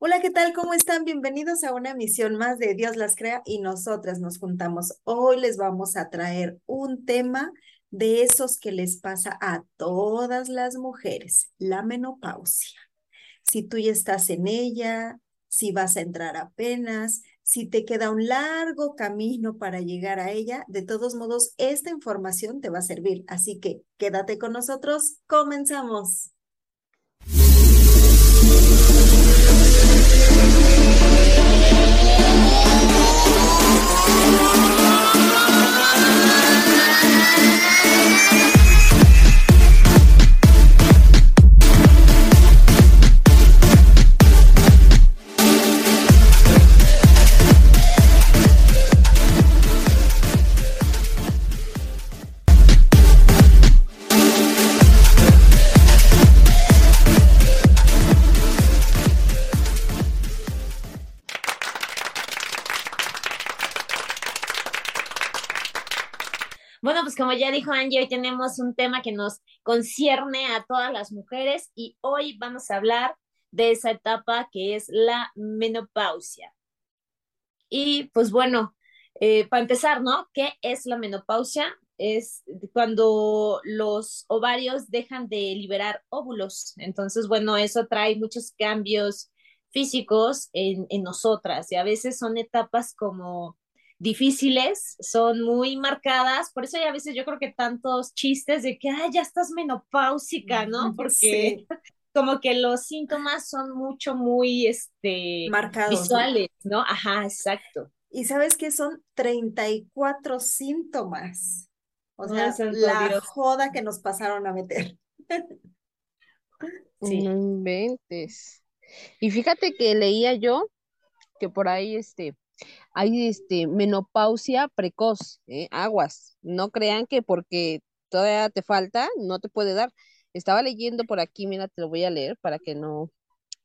Hola, ¿qué tal? ¿Cómo están? Bienvenidos a una emisión más de Dios las crea y nosotras nos juntamos. Hoy les vamos a traer un tema de esos que les pasa a todas las mujeres, la menopausia. Si tú ya estás en ella, si vas a entrar apenas, si te queda un largo camino para llegar a ella, de todos modos, esta información te va a servir. Así que quédate con nosotros, comenzamos. Bueno, pues ya dijo Angie, hoy tenemos un tema que nos concierne a todas las mujeres y hoy vamos a hablar de esa etapa que es la menopausia. Y pues bueno, eh, para empezar, ¿no? ¿Qué es la menopausia? Es cuando los ovarios dejan de liberar óvulos. Entonces, bueno, eso trae muchos cambios físicos en, en nosotras y a veces son etapas como difíciles, son muy marcadas, por eso hay a veces yo creo que tantos chistes de que, ya estás menopáusica, ¿no? Porque como que los síntomas son mucho, muy, este, marcados, visuales, ¿no? Ajá, exacto. Y sabes que son 34 síntomas. O sea, la joda que nos pasaron a meter. sí. No inventes. Y fíjate que leía yo que por ahí, este, hay este, menopausia precoz, ¿eh? aguas. No crean que porque todavía te falta, no te puede dar. Estaba leyendo por aquí, mira, te lo voy a leer para que no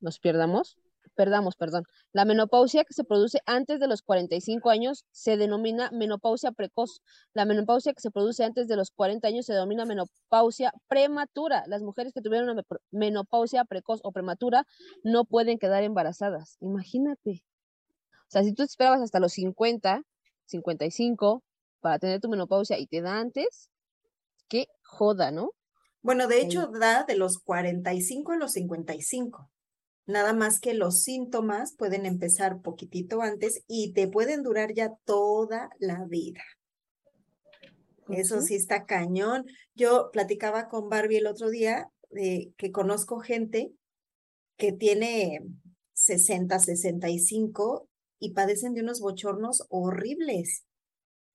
nos pierdamos. Perdamos, perdón. La menopausia que se produce antes de los 45 años se denomina menopausia precoz. La menopausia que se produce antes de los 40 años se denomina menopausia prematura. Las mujeres que tuvieron una menopausia precoz o prematura no pueden quedar embarazadas. Imagínate. O sea, si tú te esperabas hasta los 50, 55 para tener tu menopausia y te da antes, qué joda, ¿no? Bueno, de hecho, da de los 45 a los 55. Nada más que los síntomas pueden empezar poquitito antes y te pueden durar ya toda la vida. Eso sí está cañón. Yo platicaba con Barbie el otro día de que conozco gente que tiene 60, 65 y padecen de unos bochornos horribles,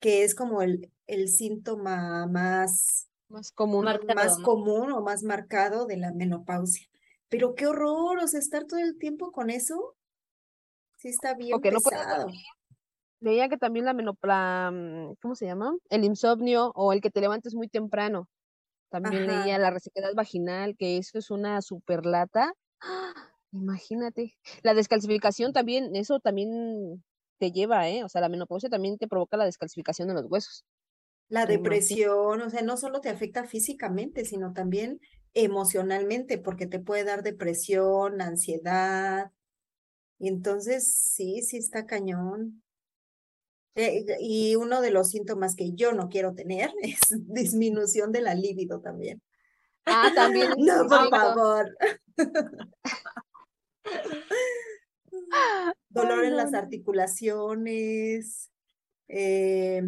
que es como el, el síntoma más, más, común, más común o más marcado de la menopausia. Pero qué horror, o sea, estar todo el tiempo con eso, sí está bien pesado. Leía que también la menopausia, mm, ¿cómo se llama? El insomnio o el que te levantes muy temprano. También leía la resequedad vaginal, que eso es una superlata. ¡Ah! Imagínate. La descalcificación también, eso también te lleva, ¿eh? O sea, la menopausia también te provoca la descalcificación de los huesos. La depresión, o sea, no solo te afecta físicamente, sino también emocionalmente, porque te puede dar depresión, ansiedad. Y entonces, sí, sí está cañón. Eh, y uno de los síntomas que yo no quiero tener es disminución de la libido también. Ah, también. no, por favor. Dolor en las articulaciones, eh,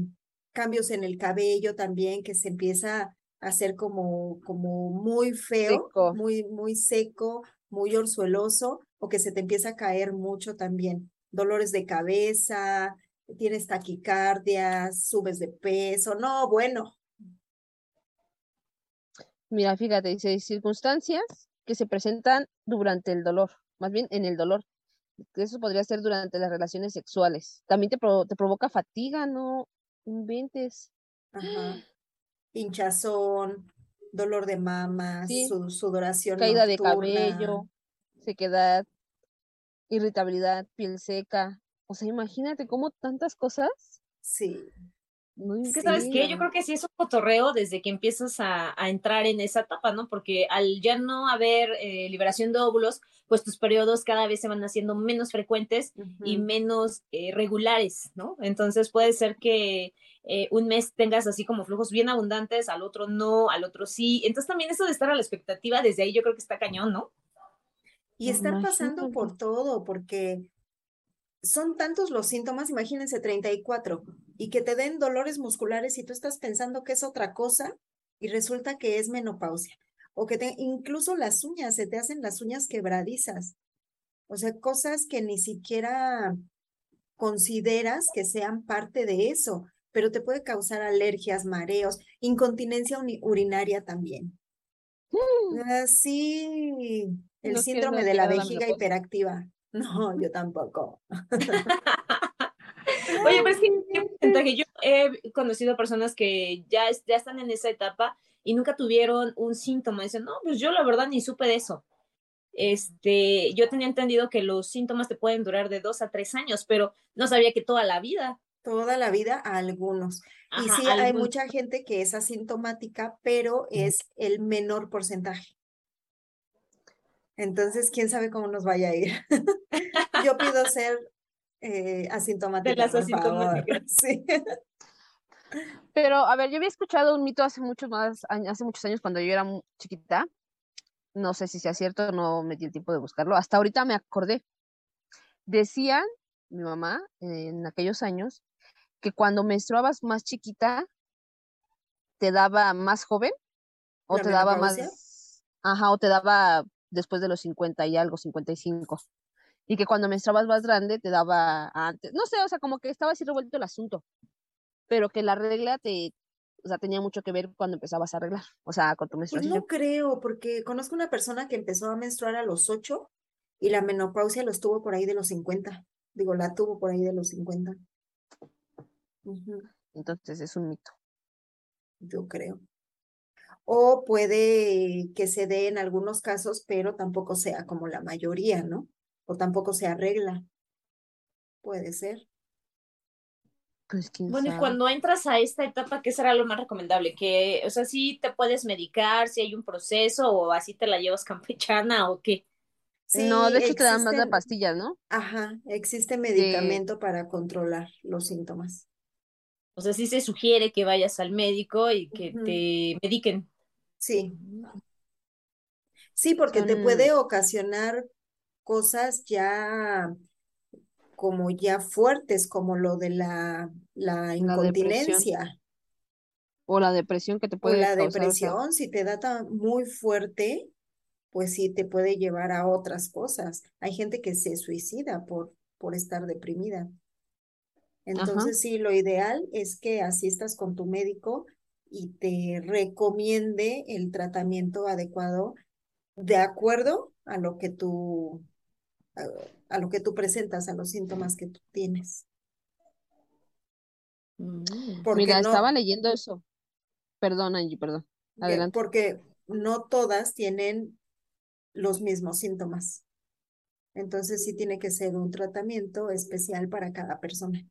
cambios en el cabello también, que se empieza a hacer como, como muy feo, muy, muy seco, muy orzueloso, o que se te empieza a caer mucho también. Dolores de cabeza, tienes taquicardias, subes de peso, no, bueno. Mira, fíjate, dice circunstancias que se presentan durante el dolor más bien en el dolor. Eso podría ser durante las relaciones sexuales. También te, te provoca fatiga, ¿no? Inventes. Ajá. Hinchazón, dolor de mamas, sudoración. Caída de cabello, sequedad, irritabilidad, piel seca. O sea, imagínate cómo tantas cosas. Sí. Que sabes qué, yo creo que sí es un cotorreo desde que empiezas a, entrar en esa etapa, ¿no? Porque al ya no haber eh, liberación de óvulos, pues tus periodos cada vez se van haciendo menos frecuentes y menos eh, regulares, ¿no? Entonces puede ser que eh, un mes tengas así como flujos bien abundantes, al otro no, al otro sí. Entonces también eso de estar a la expectativa, desde ahí yo creo que está cañón, ¿no? Y estar pasando por todo, porque son tantos los síntomas, imagínense 34, y que te den dolores musculares y tú estás pensando que es otra cosa y resulta que es menopausia. O que te, incluso las uñas, se te hacen las uñas quebradizas. O sea, cosas que ni siquiera consideras que sean parte de eso, pero te puede causar alergias, mareos, incontinencia urinaria también. Mm. Sí, el síndrome de la vejiga hiperactiva. No, yo tampoco. Oye, pero es que yo he conocido personas que ya, ya están en esa etapa y nunca tuvieron un síntoma. Dicen, no, pues yo la verdad ni supe de eso. Este, yo tenía entendido que los síntomas te pueden durar de dos a tres años, pero no sabía que toda la vida. Toda la vida a algunos. y sí, hay mucha gente que es asintomática, pero es el menor porcentaje. Entonces, quién sabe cómo nos vaya a ir. Yo pido ser eh, asintomática. De las asintomáticas. Sí. Pero, a ver, yo había escuchado un mito hace muchos más, hace muchos años cuando yo era chiquita. No sé si sea cierto, no me di el tiempo de buscarlo. Hasta ahorita me acordé. Decían mi mamá en aquellos años que cuando menstruabas más chiquita te daba más joven o te daba más ajá o te daba después de los 50 y algo, 55. Y que cuando menstruabas más grande te daba antes, no sé, o sea, como que estaba así revuelto el asunto, pero que la regla te, o sea, tenía mucho que ver cuando empezabas a arreglar, o sea, con tu pues menstruación. no creo, porque conozco una persona que empezó a menstruar a los 8 y la menopausia lo estuvo por ahí de los 50. Digo, la tuvo por ahí de los 50. Entonces es un mito. Yo creo o puede que se dé en algunos casos, pero tampoco sea como la mayoría, ¿no? O tampoco se arregla. Puede ser. Pues, bueno, y cuando entras a esta etapa, ¿qué será lo más recomendable? Que, o sea, si te puedes medicar, si hay un proceso o así te la llevas campechana o qué. Sí, no, de hecho te dan más de pastillas, ¿no? Ajá, existe medicamento para controlar los síntomas. O sea, sí se sugiere que vayas al médico y que te mediquen. Sí. Sí, porque te puede ocasionar cosas ya como ya fuertes, como lo de la, la incontinencia. o la depresión que te puede O la depresión, si te da muy fuerte, pues sí te puede llevar a otras cosas. Hay gente que se suicida por, por estar deprimida. Entonces, sí, lo ideal es que asistas con tu médico y te recomiende el tratamiento adecuado de acuerdo a lo que tú a, lo que tú presentas, a los síntomas que tú tienes. Mm. Mira, estaba leyendo eso. Perdón, Angie, perdón. Adelante. Porque no todas tienen los mismos síntomas. Entonces sí tiene que ser un tratamiento especial para cada persona.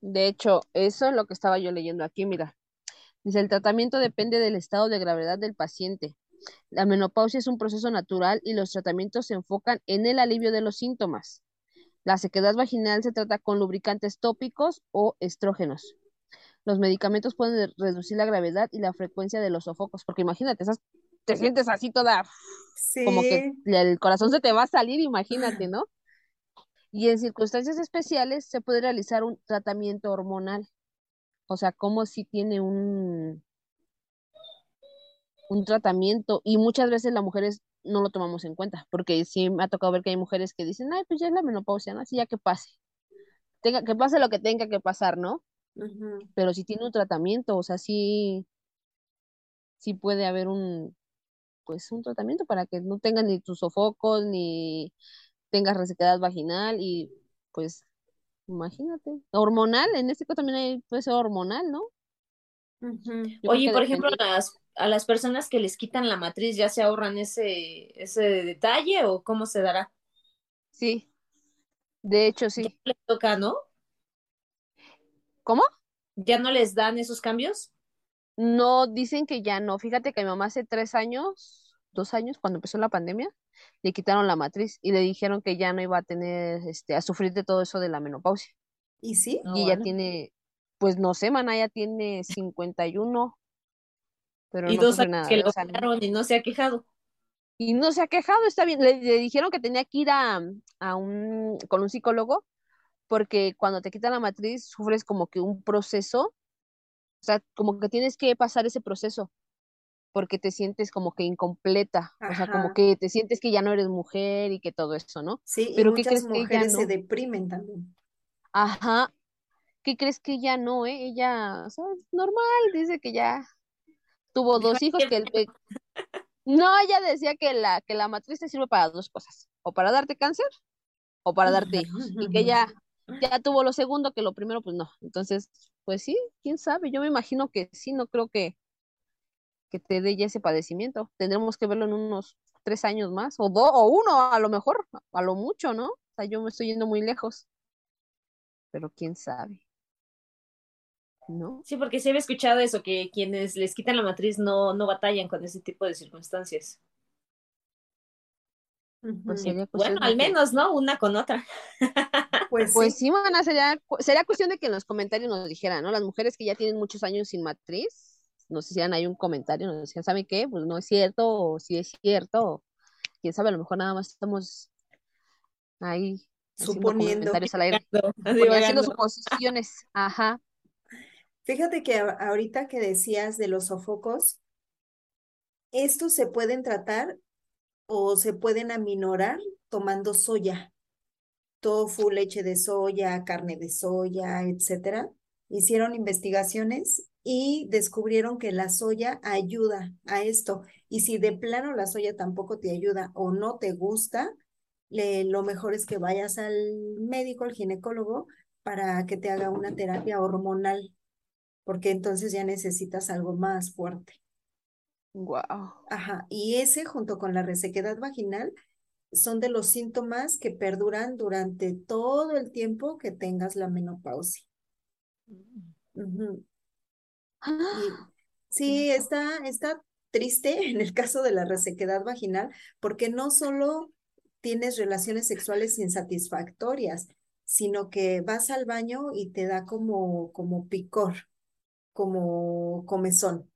De hecho, eso es lo que estaba yo leyendo aquí, mira. Dice, el tratamiento depende del estado de gravedad del paciente. La menopausia es un proceso natural y los tratamientos se enfocan en el alivio de los síntomas. La sequedad vaginal se trata con lubricantes tópicos o estrógenos. Los medicamentos pueden reducir la gravedad y la frecuencia de los sofocos, porque imagínate, te sientes así toda, como que el corazón se te va a salir, imagínate, ¿no? Y en circunstancias especiales se puede realizar un tratamiento hormonal. O sea, como si tiene un, un tratamiento y muchas veces las mujeres no lo tomamos en cuenta, porque sí me ha tocado ver que hay mujeres que dicen, ay, pues ya es la menopausia, ¿no? Así ya que pase. Tenga, que pase lo que tenga que pasar, ¿no? Pero si tiene un tratamiento, o sea, sí, sí puede haber un, pues un tratamiento para que no tengan ni tus sofocos, ni tengas resequedad vaginal y pues Imagínate. Hormonal, en este caso también hay, puede ser hormonal, ¿no? Oye, por ejemplo, a las, a las personas que les quitan la matriz, ¿ya se ahorran ese, ese detalle o cómo se dará? Sí, de hecho sí. le toca, ¿no? ¿Cómo? ¿Ya no les dan esos cambios? No, dicen que ya no. Fíjate que mi mamá hace tres años, dos años, cuando empezó la pandemia, le quitaron la matriz y le dijeron que ya no iba a tener, este, a sufrir de todo eso de la menopausia. ¿Y sí? No, y ella bueno. tiene, pues no sé, mana, ya tiene 51, pero Y no dos años nada que lo operaron y no se ha quejado. Y no se ha quejado, está bien. Le, le dijeron que tenía que ir a, a un, con un psicólogo, porque cuando te quitan la matriz sufres como que un proceso, o sea, como que tienes que pasar ese proceso, porque te sientes como que incompleta, o sea, como que te sientes que ya no eres mujer y que todo eso, ¿no? Sí, y Pero ¿qué muchas crees que ella mujeres se no? deprimen también. Ajá, ¿qué crees que ella no, eh? Ella, o sea, es normal, dice que ya tuvo dos hijos, que el, no, ella decía que la, que la matriz te sirve para dos cosas, o para darte cáncer o para darte hijos, y que ella ya tuvo lo segundo, que lo primero, pues no. Entonces, pues sí, quién sabe, yo me imagino que sí, no creo que, que te dé ya ese padecimiento. Tendremos que verlo en unos tres años más, o dos, o uno, a lo mejor, a lo mucho, ¿no? O sea, yo me estoy yendo muy lejos, pero quién sabe, ¿no? Sí, porque sí había escuchado eso, que quienes les quitan la matriz no, no batallan con ese tipo de circunstancias. Pues sería Bueno, al menos, ¿no? Una con otra. Pues Pues sí. sí, mana, sería, sería cuestión de que en los comentarios nos dijeran, ¿no? Las mujeres que ya tienen muchos años sin matriz, nos hicieran ahí un comentario, nos decían, ¿saben qué? Pues no es cierto, o sí es cierto, o quién sabe, a lo mejor nada más estamos ahí Suponiendo. comentarios al aire, Divagando, y haciendo suposiciones, ajá, Fíjate que ahorita que decías de los sofocos, estos se pueden tratar o se pueden aminorar tomando soya, tofu, leche de soya, carne de soya, etcétera. Hicieron investigaciones y descubrieron que la soya ayuda a esto. Y si de plano la soya tampoco te ayuda o no te gusta, le- lo mejor es que vayas al médico, al ginecólogo, para que te haga una terapia hormonal, porque entonces ya necesitas algo más fuerte. wow. Ajá, y ese junto con la resequedad vaginal son de los síntomas que perduran durante todo el tiempo que tengas la menopausia. Ujú. Y sí, está, está triste en el caso de la resequedad vaginal, porque no solo tienes relaciones sexuales insatisfactorias, sino que vas al baño y te da como, como picor, como comezón.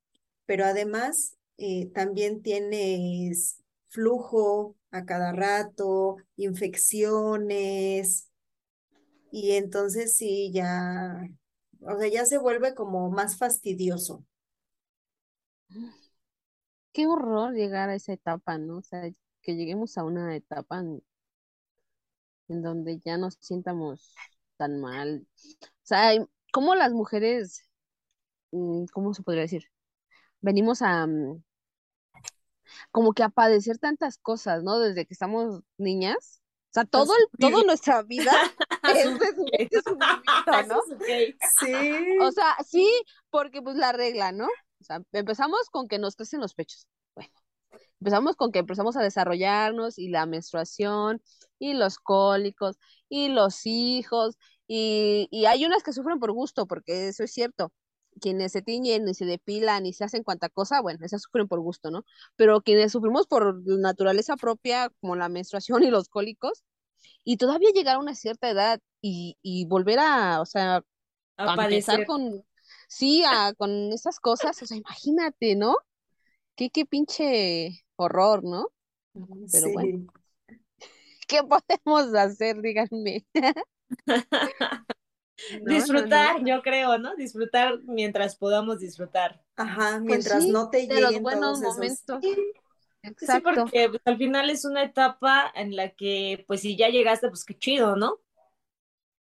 Pero además eh, también tienes flujo a cada rato, infecciones, y entonces sí, ya, o sea, ya se vuelve como más fastidioso. Qué horror llegar a esa etapa, ¿no? O sea, que lleguemos a una etapa en, en donde ya nos sientamos tan mal. O sea, ¿cómo las mujeres, mm, cómo se podría decir? Venimos a, mm, como que a padecer tantas cosas, ¿no? Desde que estamos niñas. O sea, todo, el, sufrir. toda nuestra vida es es ¿no? Sí. O sea, sí, porque pues la regla, ¿no? O sea, empezamos con que nos crecen los pechos. Bueno, empezamos con que empezamos a desarrollarnos y la menstruación y los cólicos y los hijos y, y hay unas que sufren por gusto, porque eso es cierto. Quienes se tiñen y se depilan y se hacen cuanta cosa, bueno, esas sufren por gusto, ¿no? Pero quienes sufrimos por naturaleza propia, como la menstruación y los cólicos, y todavía llegar a una cierta edad y, y volver a, o sea, A a empezar con, sí, a, con esas cosas, o sea, imagínate, ¿no? Qué, qué pinche horror, ¿no? Pero Sí. bueno. ¿Qué podemos hacer? Díganme. No, Disfrutar, no. yo creo, ¿no? Disfrutar mientras podamos disfrutar. Ajá, Pues mientras sí, no te de los lleguen buenos todos esos. Momentos. Sí, porque pues, al final es una etapa en la que, pues si ya llegaste, pues qué chido, ¿no?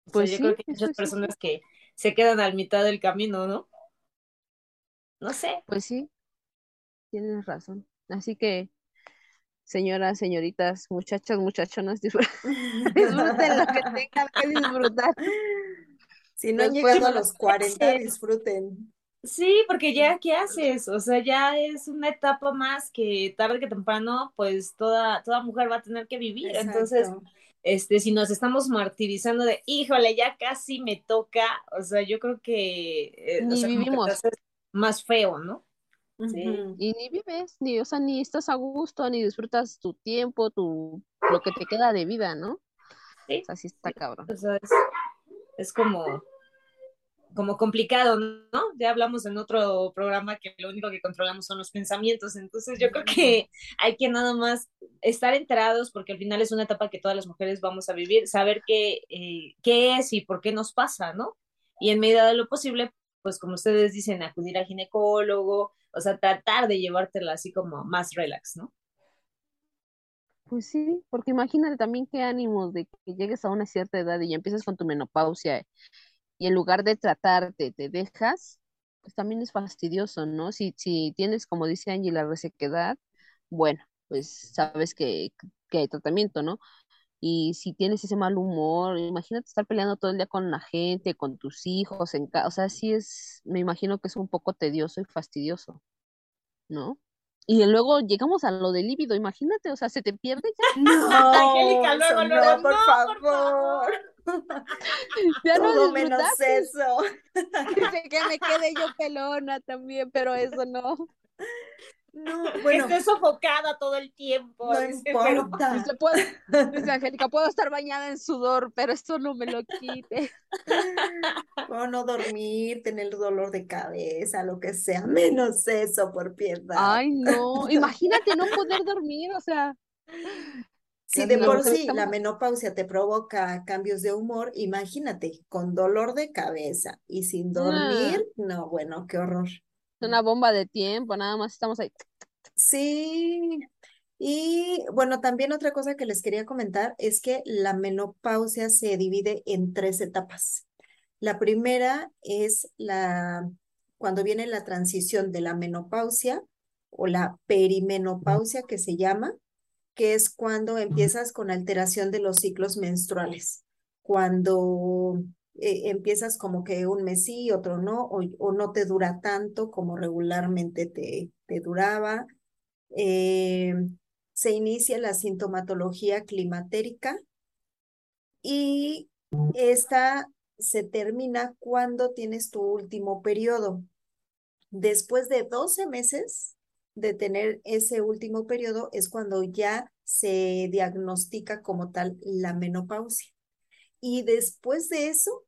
O sea, Pues yo sí, creo que hay muchas personas que se quedan al mitad del camino, ¿no? No sé. Pues sí, tienes razón. Así que, señoras, señoritas, muchachas, muchachonas, disfr- disfruten lo que tengan que disfrutar. Si no Después llegado a los 40, Sí. disfruten. Sí, porque ya, ¿qué haces? O sea, ya es una etapa más que tarde que temprano, pues toda, toda mujer va a tener que vivir. Entonces, este, si nos estamos martirizando de, híjole, ya casi me toca, o sea, yo creo que, eh, ni vivimos. más feo, ¿no? Sí. Y ni vives, ni, o sea, ni estás a gusto, ni disfrutas tu tiempo, tu, lo que te queda de vida, ¿no? Sí. así está cabrón. O sea, es, es como, como complicado, ¿no? Ya hablamos en otro programa que lo único que controlamos son los pensamientos, entonces yo creo que hay que nada más estar enterados porque al final es una etapa que todas las mujeres vamos a vivir, saber qué, eh, qué es y por qué nos pasa, ¿no? Y en medida de lo posible, pues como ustedes dicen, acudir al ginecólogo, o sea, tratar de llevártela así como más relax, ¿no? Pues sí, porque imagínate también qué ánimos de que llegues a una cierta edad y ya empiezas con tu menopausia y en lugar de tratarte te dejas, pues también es fastidioso, ¿no? Si, si tienes, como dice Angie, la resequedad, bueno, pues sabes que, que hay tratamiento, ¿no? Y si tienes ese mal humor, imagínate estar peleando todo el día con la gente, con tus hijos, en casa, o sea, sí es, me imagino que es un poco tedioso y fastidioso, ¿no? Y luego llegamos a lo del líbido, imagínate, o sea, se te pierde ya. No, Angélica, luego, no, por, favor. Ya no menos eso. Que me quede yo pelona también, pero eso no. No, bueno. Esté sofocada todo el tiempo. No importa. Dice, dice Angélica, puedo estar bañada en sudor, pero esto no me lo quite. O no dormir, tener dolor de cabeza, lo que sea, menos eso, por piedad. Ay, no. Imagínate no poder dormir, o sea. Si de por sí la menopausia te provoca cambios de humor, imagínate, con dolor de cabeza y sin ah. dormir, no, bueno, qué horror una bomba de tiempo, nada más estamos ahí. Sí, y bueno, también otra cosa que les quería comentar es que la menopausia se divide en tres etapas. La primera es la cuando viene la transición de la menopausia o la perimenopausia que se llama, que es cuando empiezas con alteración de los ciclos menstruales. Cuando eh, empiezas como que un mes sí, otro no, o, no te dura tanto como regularmente te, te duraba. Eh, se inicia la sintomatología climatérica y esta se termina cuando tienes tu último periodo. Después de 12 meses de tener ese último periodo es cuando ya se diagnostica como tal la menopausia. Y después de eso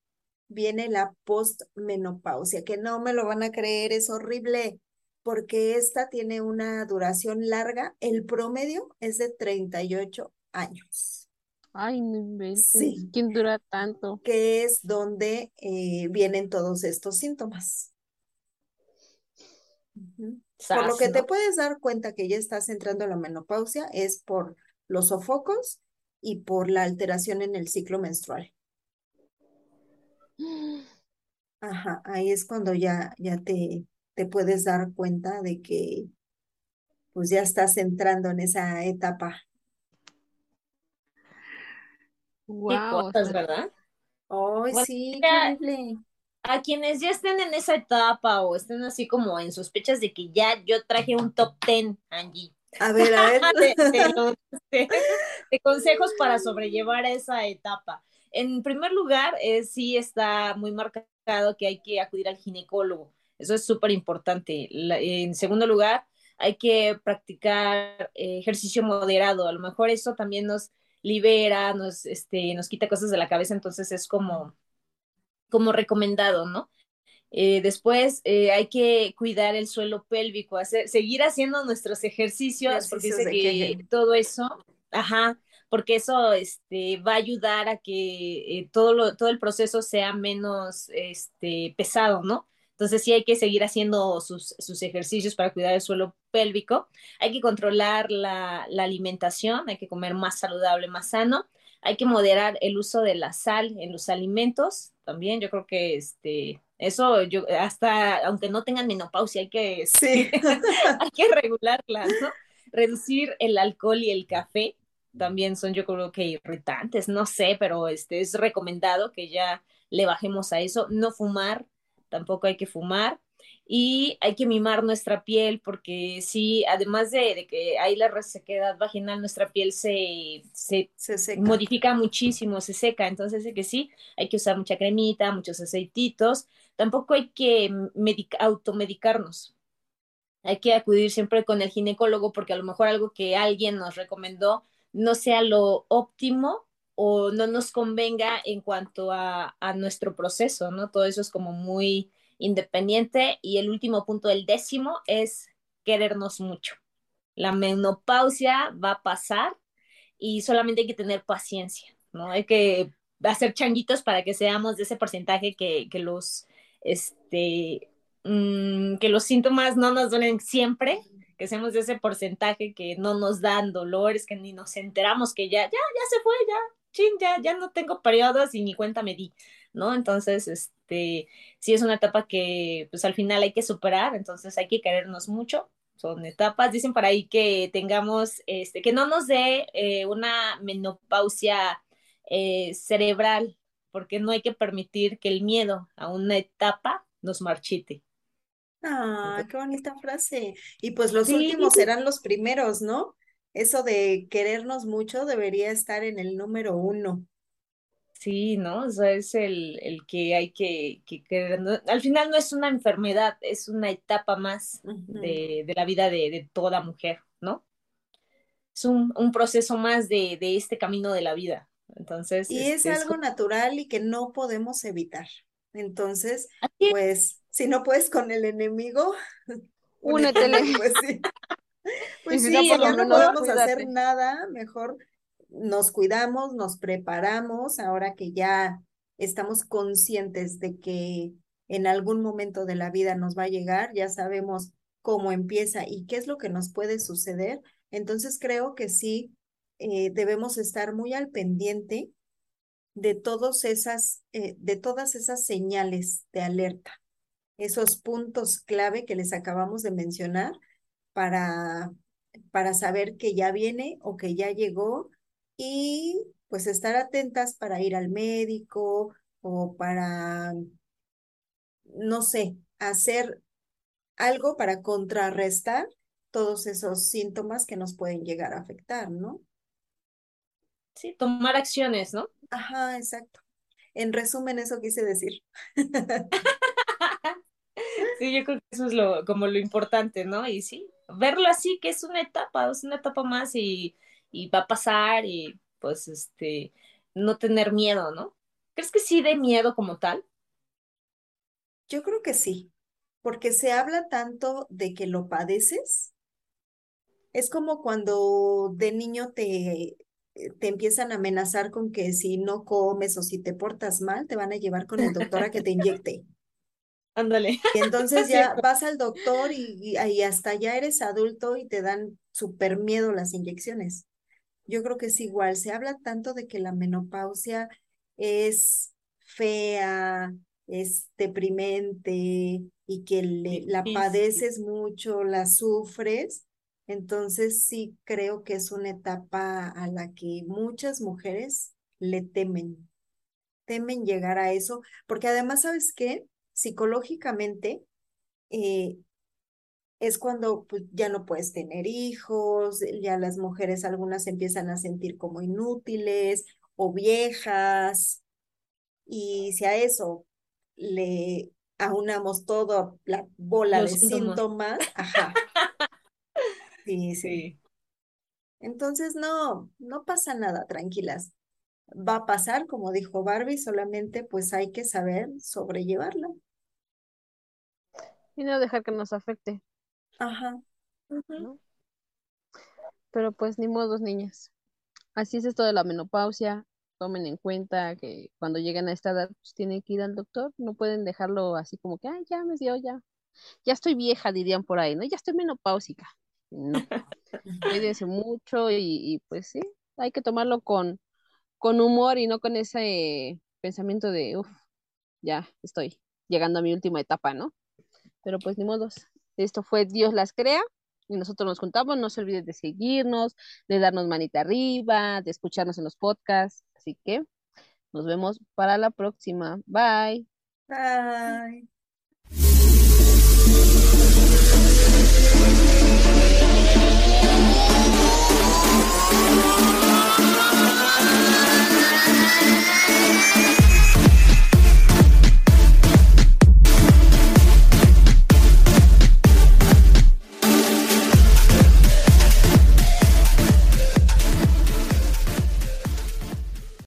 viene la postmenopausia, que no me lo van a creer, es horrible, porque esta tiene una duración larga. El promedio es de 38 años. Ay, no Sí. ¿Quién dura tanto? Que es donde eh, vienen todos estos síntomas. Por lo que te puedes dar cuenta que ya estás entrando en la menopausia es por los sofocos y por la alteración en el ciclo menstrual. Ajá, ahí es cuando ya, ya te, te puedes dar cuenta de que pues ya estás entrando en esa etapa. Wow, ¿verdad? Ay, sí, increíble. A quienes ya estén en esa etapa o estén así como en sospechas de que ya yo traje un top ten, Angie. A ver, a ver. de, consejos para sobrellevar esa etapa. En primer lugar, eh, sí está muy marcado que hay que acudir al ginecólogo. Eso es súper importante. En segundo lugar, hay que practicar eh, ejercicio moderado. A lo mejor eso también nos libera, nos, este, nos quita cosas de la cabeza, entonces es como, como recomendado, ¿no? Eh, después hay que cuidar el suelo pélvico, hacer, seguir haciendo nuestros ejercicios, porque dice que todo eso, ajá, porque eso este, va a ayudar a que eh, todo, lo, todo el proceso sea menos este, pesado, ¿no? Entonces sí hay que seguir haciendo sus, sus, ejercicios para cuidar el suelo pélvico. Hay que controlar la, la, alimentación, hay que comer más saludable, más sano. Hay que moderar el uso de la sal en los alimentos también. Yo creo que este, eso, yo, hasta aunque no tengan menopausia, hay que, sí. hay que regularla, ¿no? Reducir el alcohol y el café también son yo creo que irritantes, no sé, pero este es recomendado que ya le bajemos a eso. No fumar, tampoco hay que fumar. Y hay que mimar nuestra piel porque sí, además de, que hay la resequedad vaginal, nuestra piel se, se, modifica muchísimo, se seca, entonces que sí, hay que usar mucha cremita, muchos aceititos, tampoco hay que automedicarnos. Hay que acudir siempre con el ginecólogo porque a lo mejor algo que alguien nos recomendó no sea lo óptimo o no nos convenga en cuanto a, a nuestro proceso, ¿no? Todo eso es como muy independiente. Y el último punto, el décimo, es querernos mucho. La menopausia va a pasar y solamente hay que tener paciencia, ¿no? Hay que hacer changuitos para que seamos de ese porcentaje que, que los, este, mm, que los síntomas no nos duelen siempre, que seamos de ese porcentaje que no nos dan dolores, que ni nos enteramos que ya, ya, ya se fue, ya, chin, ya, ya no tengo periodos y ni cuenta me di, ¿no? Entonces, este, sí es una etapa que pues al final hay que superar, entonces hay que querernos mucho, son etapas, dicen por ahí que tengamos, este, que no nos dé eh, una menopausia eh, cerebral, porque no hay que permitir que el miedo a una etapa nos marchite. Ah, qué bonita frase. Y pues los últimos serán los primeros, ¿no? Eso de querernos mucho debería estar en el número uno. Sí, ¿no? O sea, es el, que hay que, que, al final no es una enfermedad, es una etapa más de, la vida de, toda mujer, ¿no? Es un, proceso más de, este camino de la vida. Entonces. Y es, este, algo natural y que no podemos evitar. Entonces, pues, si no puedes con el enemigo, únetele. Pues sí. Pues sí, ya no podemos hacer nada, mejor nos cuidamos, nos preparamos, ahora que ya estamos conscientes de que en algún momento de la vida nos va a llegar, ya sabemos cómo empieza y qué es lo que nos puede suceder. Entonces creo que sí eh, debemos estar muy al pendiente de todas esas, eh, de todas esas señales de alerta, esos puntos clave que les acabamos de mencionar para, para saber que ya viene o que ya llegó y pues estar atentas para ir al médico o para, no sé, hacer algo para contrarrestar todos esos síntomas que nos pueden llegar a afectar, ¿no? Sí, tomar acciones, ¿no? Ajá, exacto. En resumen, eso quise decir. sí, yo creo que eso es lo, como lo importante, ¿no? Y sí, verlo así, que es una etapa, es una etapa más y y va a pasar y pues este, no tener miedo, ¿no? ¿Crees que sí de miedo como tal? Yo creo que sí, porque se habla tanto de que lo padeces. Es como cuando de niño te, te empiezan a amenazar con que si no comes o si te portas mal, te van a llevar con el doctor a que te inyecte. Ándale. Y entonces ya vas al doctor y, y, hasta ya eres adulto y te dan súper miedo las inyecciones yo creo que es igual. Se habla tanto de que la menopausia es fea, es deprimente y que la padeces mucho, la sufres. Entonces sí creo que es una etapa a la que muchas mujeres le temen, temen llegar a eso, porque además, ¿sabes qué? Psicológicamente, eh, es cuando pues, ya no puedes tener hijos, ya las mujeres algunas se empiezan a sentir como inútiles o viejas. Y si a eso le aunamos todo la bola de síntomas, ajá. Sí, sí. Entonces, no, no pasa nada, tranquilas. Va a pasar, como dijo Barbie, solamente pues hay que saber sobrellevarla. Y no dejar que nos afecte. Ajá. Pero pues ni modos, niñas. Así es esto de la menopausia. Tomen en cuenta que cuando lleguen a esta edad, pues tienen que ir al doctor. No pueden dejarlo así como que, ay, ya me dio, ya. Ya estoy vieja, dirían por ahí, ¿no? Ya estoy menopáusica. No. Cuídense mucho y, y, pues sí, hay que tomarlo con, con humor y no con ese pensamiento de, uff, ya estoy llegando a mi última etapa, ¿no? Pero pues ni modos. Esto fue Dios las crea y nosotros nos juntamos No se olviden de seguirnos, de darnos manita arriba, de escucharnos en los podcasts. Así que nos vemos para la próxima. Bye. Bye.